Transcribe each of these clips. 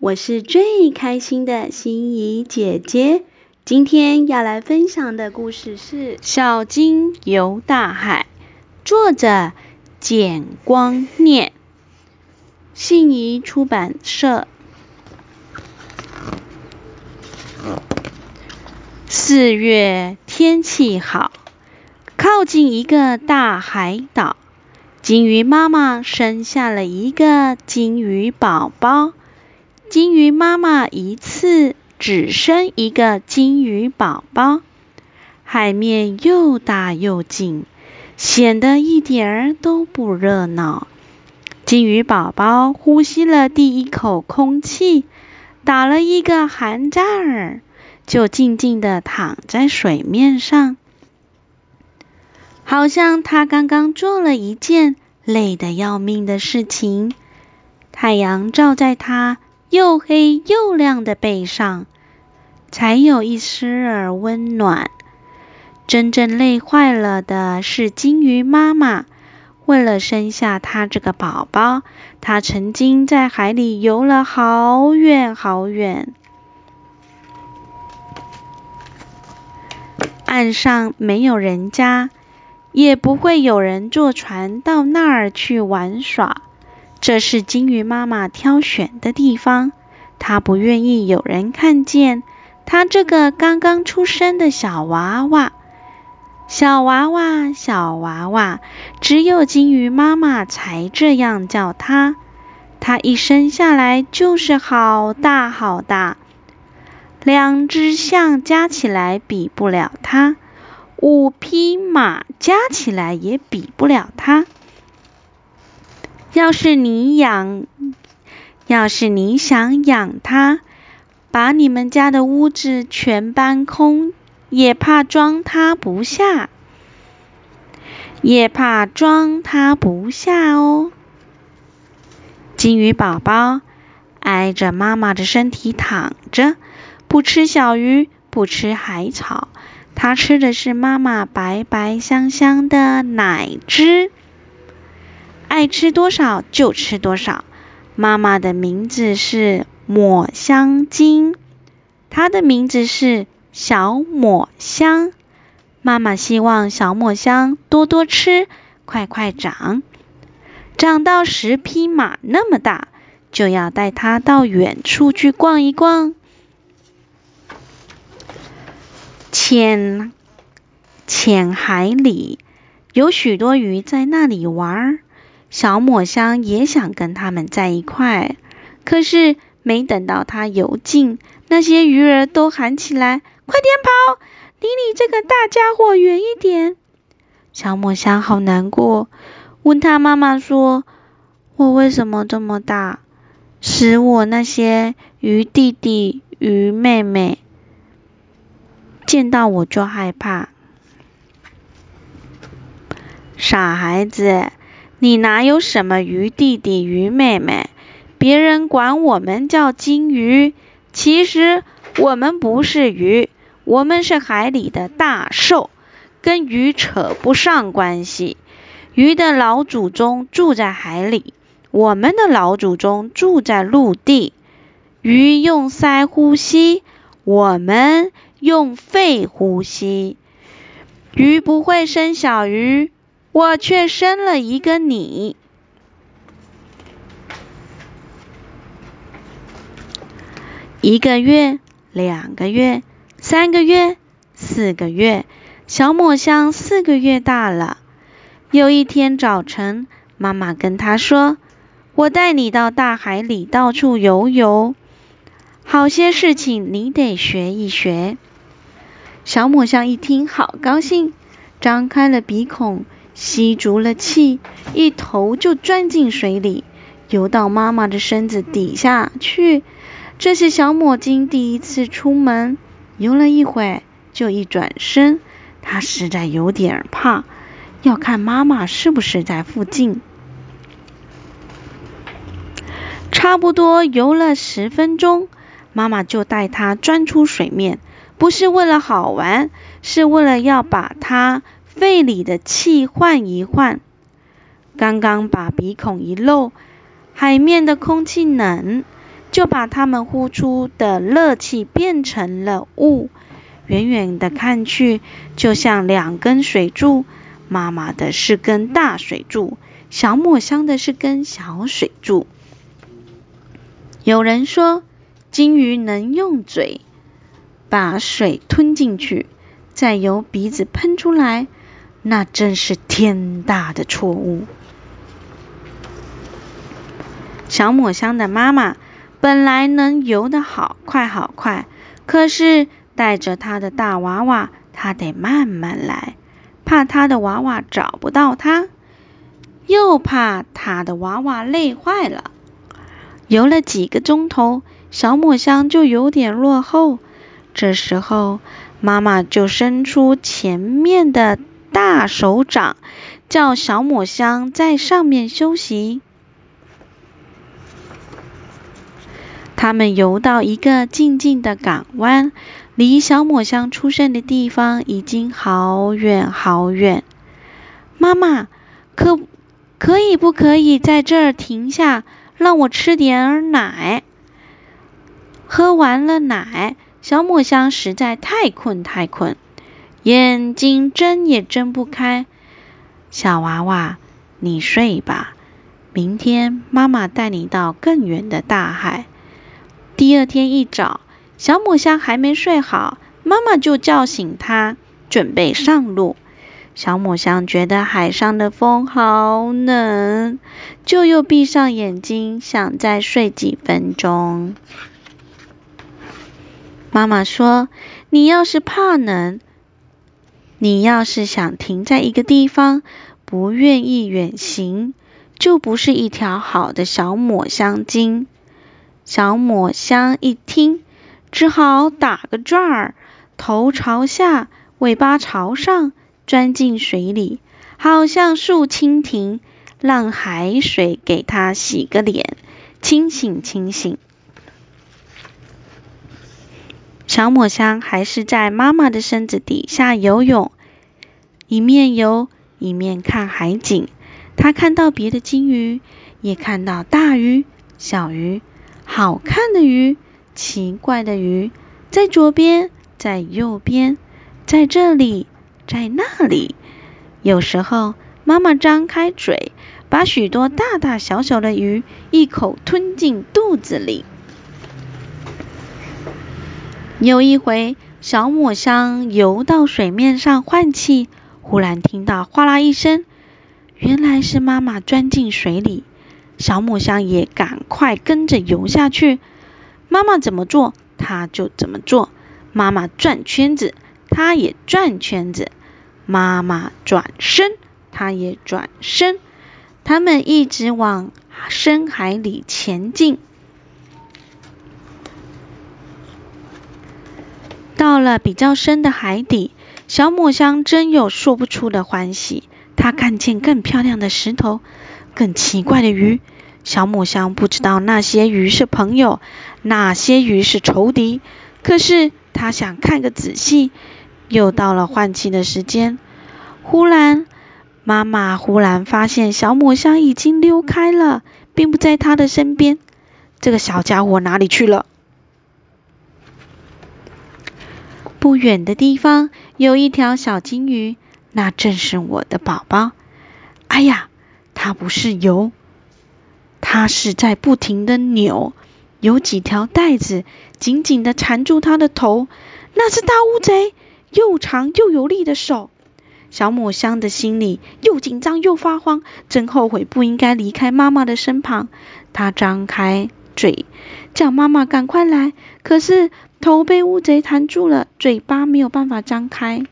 我是最开心的心怡姐姐。今天要来分享的故事是《小鲸游大海》，作者简光念，信谊出版社。四月天气好，靠近一个大海岛，鲸鱼妈妈生下了一个鲸鱼宝宝。金鱼妈妈一次只生一个金鱼宝宝，海面又大又静，显得一点儿都不热闹。金鱼宝宝呼吸了第一口空气，打了一个寒战儿，就静静地躺在水面上，好像他刚刚做了一件累得要命的事情。太阳照在他。又黑又亮的背上，才有一丝儿温暖。真正累坏了的是金鱼妈妈。为了生下他这个宝宝，她曾经在海里游了好远好远。岸上没有人家，也不会有人坐船到那儿去玩耍。这是金鱼妈妈挑选的地方，她不愿意有人看见她这个刚刚出生的小娃娃。小娃娃，小娃娃，只有金鱼妈妈才这样叫她。她一生下来就是好大好大，两只象加起来比不了她，五匹马加起来也比不了她。要是你养，要是你想养它，把你们家的屋子全搬空，也怕装它不下，也怕装它不下哦。金鱼宝宝挨着妈妈的身体躺着，不吃小鱼，不吃海草，它吃的是妈妈白白香香的奶汁。爱吃多少就吃多少。妈妈的名字是抹香鲸，它的名字是小抹香。妈妈希望小抹香多多吃，快快长，长到十匹马那么大，就要带它到远处去逛一逛。浅浅海里有许多鱼在那里玩。小抹香也想跟他们在一块，可是没等到它游近，那些鱼儿都喊起来：“快点跑，离你这个大家伙远一点！”小抹香好难过，问他妈妈说：“我为什么这么大，使我那些鱼弟弟、鱼妹妹见到我就害怕？”傻孩子。你哪有什么鱼弟弟、鱼妹妹？别人管我们叫金鱼，其实我们不是鱼，我们是海里的大兽，跟鱼扯不上关系。鱼的老祖宗住在海里，我们的老祖宗住在陆地。鱼用鳃呼吸，我们用肺呼吸。鱼不会生小鱼。我却生了一个你。一个月，两个月，三个月，四个月，小抹香四个月大了。有一天早晨，妈妈跟她说：“我带你到大海里到处游游，好些事情你得学一学。”小抹香一听，好高兴，张开了鼻孔。吸足了气，一头就钻进水里，游到妈妈的身子底下去。这是小抹鲸第一次出门，游了一会就一转身。他实在有点怕，要看妈妈是不是在附近。差不多游了十分钟，妈妈就带他钻出水面，不是为了好玩，是为了要把他。肺里的气换一换，刚刚把鼻孔一露，海面的空气冷，就把它们呼出的热气变成了雾。远远的看去，就像两根水柱。妈妈的是根大水柱，小抹香的是根小水柱。有人说，金鱼能用嘴把水吞进去，再由鼻子喷出来，那真是天大的错误。小抹香的妈妈本来能游得好快好快，可是带着她的大娃娃，她得慢慢来。怕她的娃娃找不到她，又怕她的娃娃累坏了。游了几个钟头，小抹香就有点落后。这时候，妈妈就伸出前面的大手掌，叫小抹香在上面休息。他们游到一个静静的港湾。离小抹香出生的地方已经好远好远。妈妈，可可以不可以在这儿停下，让我吃点奶？喝完了奶，小抹香实在太困太困，眼睛睁也睁不开。小娃娃，你睡吧，明天妈妈带你到更远的大海。第二天一早。小抹香还没睡好，妈妈就叫醒她，准备上路。小抹香觉得海上的风好冷，就又闭上眼睛，想再睡几分钟。妈妈说：“你要是怕冷，你要是想停在一个地方，不愿意远行，就不是一条好的小抹香鲸。”小抹香一听。只好打个转儿，头朝下，尾巴朝上，钻进水里，好像树蜻蜓，让海水给它洗个脸，清醒清醒。小抹香还是在妈妈的身子底下游泳，一面游一面看海景。他看到别的金鱼，也看到大鱼、小鱼，好看的鱼。奇怪的鱼，在左边，在右边，在这里，在那里。有时候，妈妈张开嘴，把许多大大小小的鱼一口吞进肚子里。有一回，小抹香游到水面上换气，忽然听到哗啦一声，原来是妈妈钻进水里。小抹香也赶快跟着游下去。妈妈怎么做，它就怎么做。妈妈转圈子，它也转圈子。妈妈转身，它也转身。它们一直往深海里前进。到了比较深的海底，小抹香真有说不出的欢喜。他看见更漂亮的石头，更奇怪的鱼。小抹香不知道那些鱼是朋友，那些鱼是仇敌。可是他想看个仔细。又到了换气的时间，忽然，妈妈忽然发现小抹香已经溜开了，并不在她的身边。这个小家伙哪里去了？不远的地方有一条小金鱼，那正是我的宝宝。哎呀，它不是游。它是在不停地扭，有几条带子紧紧地缠住它的头。那是大乌贼，又长又有力的手。小抹香的心里又紧张又发慌，真后悔不应该离开妈妈的身旁。它张开嘴叫妈妈赶快来，可是头被乌贼弹住了，嘴巴没有办法张开。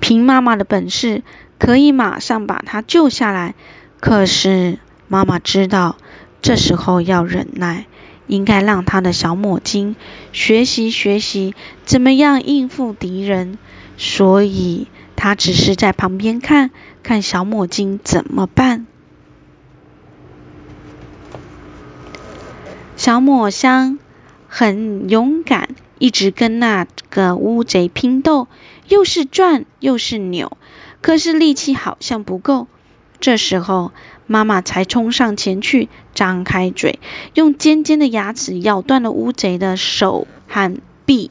凭妈妈的本事，可以马上把它救下来。可是妈妈知道，这时候要忍耐，应该让她的小抹鲸学习学习怎么样应付敌人，所以她只是在旁边看看小抹鲸怎么办。小抹香很勇敢，一直跟那个乌贼拼斗，又是转又是扭，可是力气好像不够。这时候，妈妈才冲上前去，张开嘴，用尖尖的牙齿咬断了乌贼的手和臂。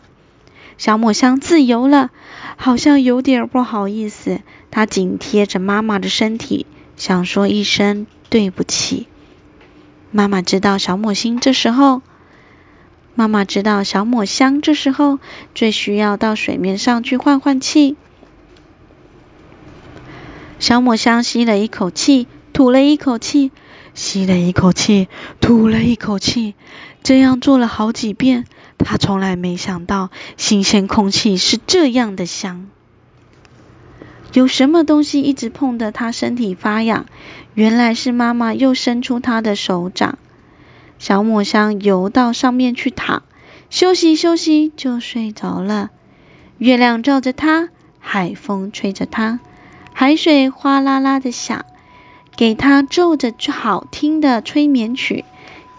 小抹香自由了，好像有点不好意思。她紧贴着妈妈的身体，想说一声对不起。妈妈知道小抹星这时候，妈妈知道小抹香这时候最需要到水面上去换换气。小抹香吸了一口气，吐了一口气，吸了一口气，吐了一口气，这样做了好几遍。她从来没想到新鲜空气是这样的香。有什么东西一直碰得他身体发痒？原来是妈妈又伸出她的手掌。小抹香游到上面去躺，休息休息就睡着了。月亮照着它，海风吹着它，海水哗啦啦的响，给它奏着好听的催眠曲。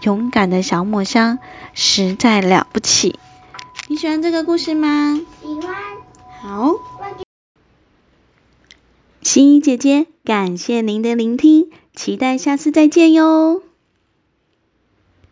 勇敢的小抹香实在了不起。你喜欢这个故事吗？喜欢。好。心怡姐姐，感谢您的聆听，期待下次再见哟。